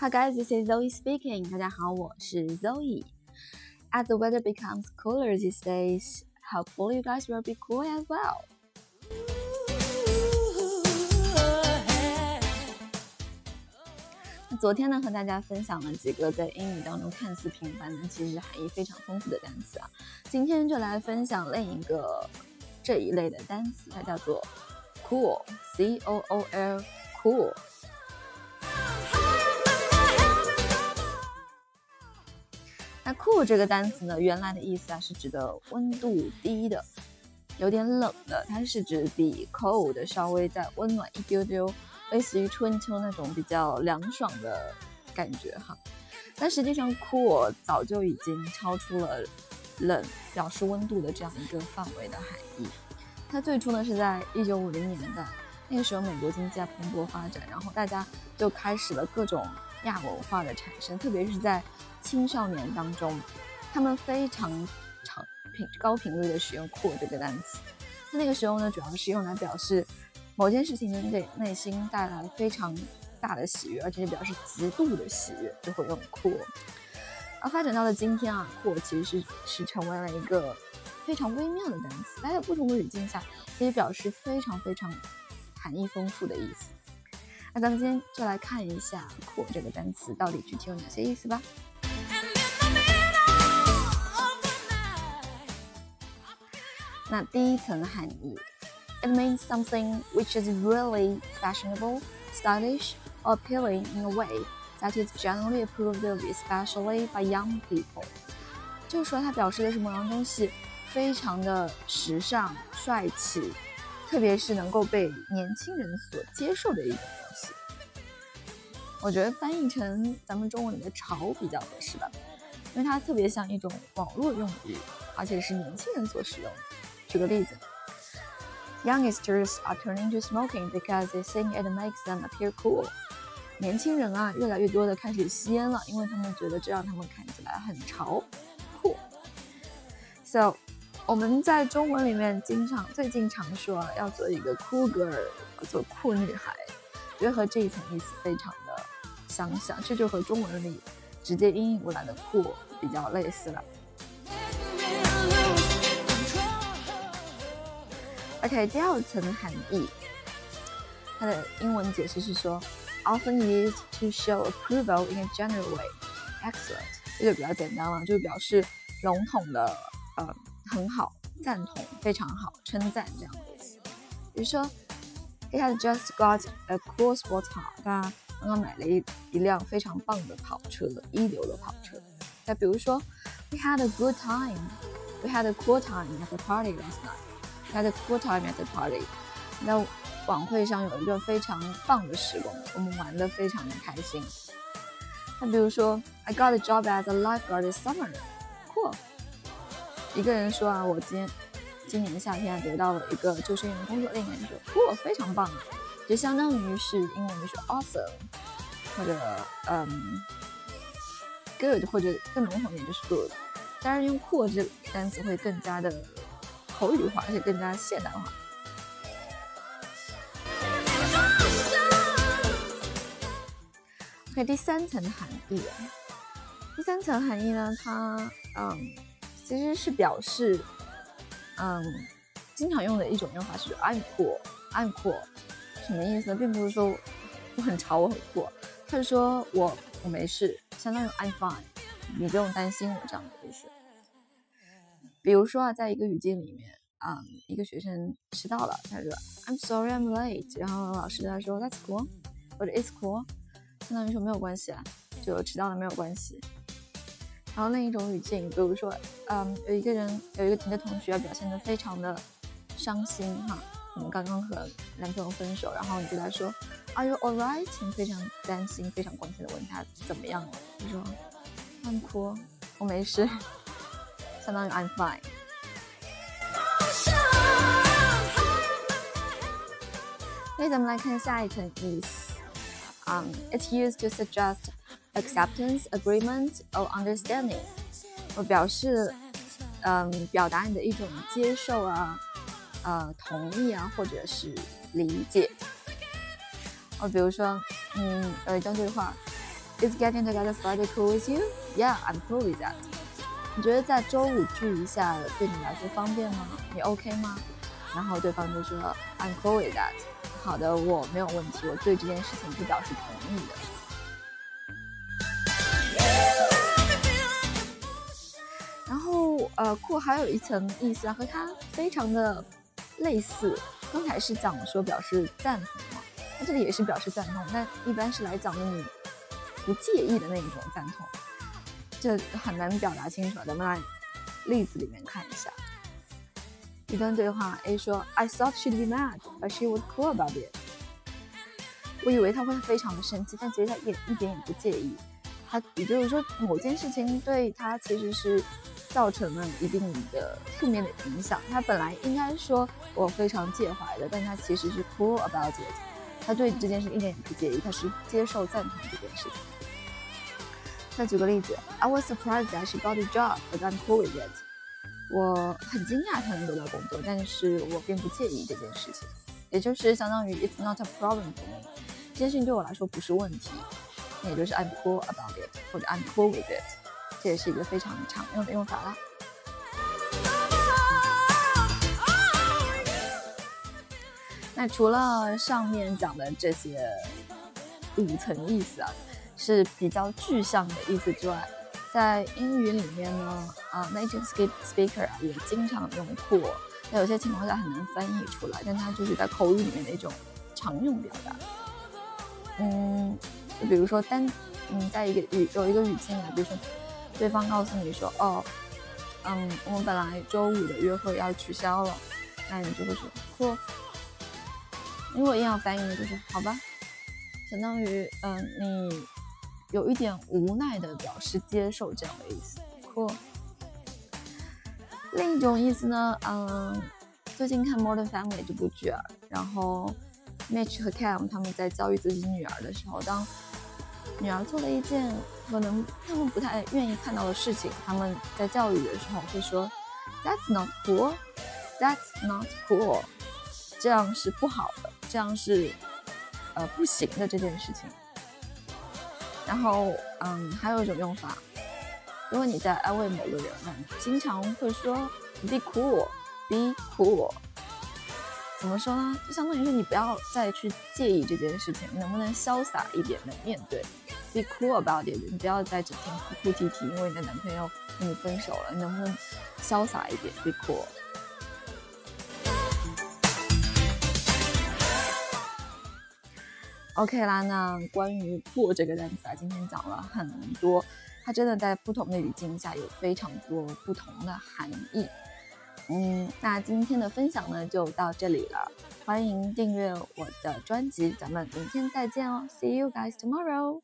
Hi guys, this is Zoe speaking. 大家好，我是 Zoe. As the weather becomes cooler these days, hopefully you guys will be cool as well. 那昨天呢，和大家分享了几个在英语当中看似平凡但，其实含义非常丰富的单词啊。今天就来分享另一个这一类的单词，它叫做 cool, c o o l, 那 cool 这个单词呢，原来的意思啊是指的温度低的，有点冷的，它是指比 cold 稍微再温暖一丢丢，类似于春秋那种比较凉爽的感觉哈。但实际上，cool 早就已经超出了冷表示温度的这样一个范围的含义。它最初呢是在一九五零年代，那个时候美国经济在蓬勃发展，然后大家就开始了各种亚文化的产生，特别是在。青少年当中，他们非常长频高频率的使用 “cool” 这个单词。那那个时候呢，主要是用来表示某件事情给内心带来非常大的喜悦，而且是表示极度的喜悦，就会用 “cool”。而发展到了今天啊，“cool” 其实是是成为了一个非常微妙的单词，在不同的语境下可以表示非常非常含义丰富的意思。那咱们今天就来看一下 “cool” 这个单词到底具体有哪些意思吧。那第一层含义，it means something which is really fashionable, stylish, or appealing in a way that is generally approved of, especially by young people。就是说，它表示的是某样东西非常的时尚、帅气，特别是能够被年轻人所接受的一种。我觉得翻译成咱们中文里的潮比较合适吧，因为它特别像一种网络用语，而且是年轻人所使用。举个例子，Youngsters are turning to smoking because they think it makes them appear cool。年轻人啊，越来越多的开始吸烟了，因为他们觉得这让他们看起来很潮酷。So，我们在中文里面经常最近常说啊要做一个 cool girl，做酷女孩，觉得和这一层意思非常相像，这就和中文里直接音译过来的酷比较类似了。OK，第二层含义，它的英文解释是说，often used to show approval in a general way，excellent，这就比较简单了，就表示笼统的，呃，很好，赞同，非常好，称赞这样的意思。比如说，He has just got a cool sports car，他刚刚买了一一辆非常棒的跑车，一流的跑车。再比如说，We had a good time，We had a cool time at the party last night。had a cool time at the party。那晚会上有一个非常棒的时光，我们玩的非常的开心。那比如说，I got a job as a lifeguard this summer。Cool。一个人说啊，我今今年夏天得到了一个救生员的工作。另一个人说，Cool，非常棒，就相当于是英文就是 awesome，或者嗯 good，或者更笼统一点就是 good。当然，用 cool 这个单词会更加的。口语化，而且更加现代化。OK，第三层含义，第三层含义呢，它嗯，其实是表示嗯，经常用的一种用法是 I'm cool，I'm cool，什么意思呢？并不是说我很潮，我很酷，他是说我我没事，相当于 I'm fine，你不用担心我这样的意思。比如说啊，在一个语境里面，啊，一个学生迟到了，他说 I'm sorry I'm late，然后老师对他说 That's cool，或者 It's cool，相当于说没有关系啊，就迟到了没有关系。然后另一种语境，比如说，嗯，有一个人有一个你的同学表现的非常的伤心哈，可能刚刚和男朋友分手，然后你对他说 Are you alright？你非常担心、非常关心的问他怎么样了，他说 I'm cool，我没事。相当于 I'm fine。那咱们来看下一层意思。Um, it's used to suggest acceptance, agreement, or understanding，我表示，嗯，表达你的一种接受啊，呃，同意啊，或者是理解。哦，比如说，嗯，有一段对话 Is getting together Friday cool with you? Yeah, I'm cool with that. 你觉得在周五聚一下对你来说方便吗？你 OK 吗？然后对方就说 I'm cool with that。好的，我没有问题，我对这件事情是表示同意的。然后呃，cool 还有一层意思啊，和它非常的类似。刚才是讲说表示赞同嘛，那这里也是表示赞同，但一般是来讲的你不介意的那一种赞同。这很难表达清楚，咱们来例子里面看一下。一段对话，A 说：“I thought she'd be mad, but she was cool about it。”我以为她会非常的生气，但其实她也一点也不介意。她也就是说，某件事情对她其实是造成了一定的负面的影响。他本来应该说我非常介怀的，但他其实是 cool about it。他对这件事一点也不介意，他是接受赞同这件事情。再举个例子，I was surprised that she got a job, but I'm cool with it。我很惊讶她能得到工作，但是我并不介意这件事情。也就是相当于 It's not a problem for me。这件事情对我来说不是问题。那也就是 I'm cool about it，或者 I'm cool with it。这也是一个非常常用的用法啦。那除了上面讲的这些五层意思啊。是比较具象的意思之外，在英语里面呢，啊，native speaker 啊也经常用 cool，在有些情况下很难翻译出来，但它就是在口语里面的一种常用表达。嗯，就比如说单，嗯，在一个语有一个语境啊，比如说对方告诉你说，哦，嗯，我们本来周五的约会要取消了，那你就会说或。如果硬要翻译呢，就是好吧，相当于，嗯，你。有一点无奈的表示接受这样的意思或。另一种意思呢，嗯，最近看《Modern Family》这部剧，然后 Mitch 和 Cam 他们在教育自己女儿的时候，当女儿做了一件可能他们不太愿意看到的事情，他们在教育的时候会说，That's not cool，That's not cool，这样是不好的，这样是呃不行的这件事情。然后，嗯，还有一种用法，如果你在安慰某个人，经常会说 “be cool”，“be cool”，怎么说呢？就相当于说你不要再去介意这件事情，能不能潇洒一点的面对？“be cool about it”，你不要再整天哭哭啼啼，因为你的男朋友跟你分手了，你能不能潇洒一点？“be cool”。OK 啦，那关于“破”这个单词啊，今天讲了很多，它真的在不同的语境下有非常多不同的含义。嗯，那今天的分享呢就到这里了，欢迎订阅我的专辑，咱们明天再见哦，See you guys tomorrow。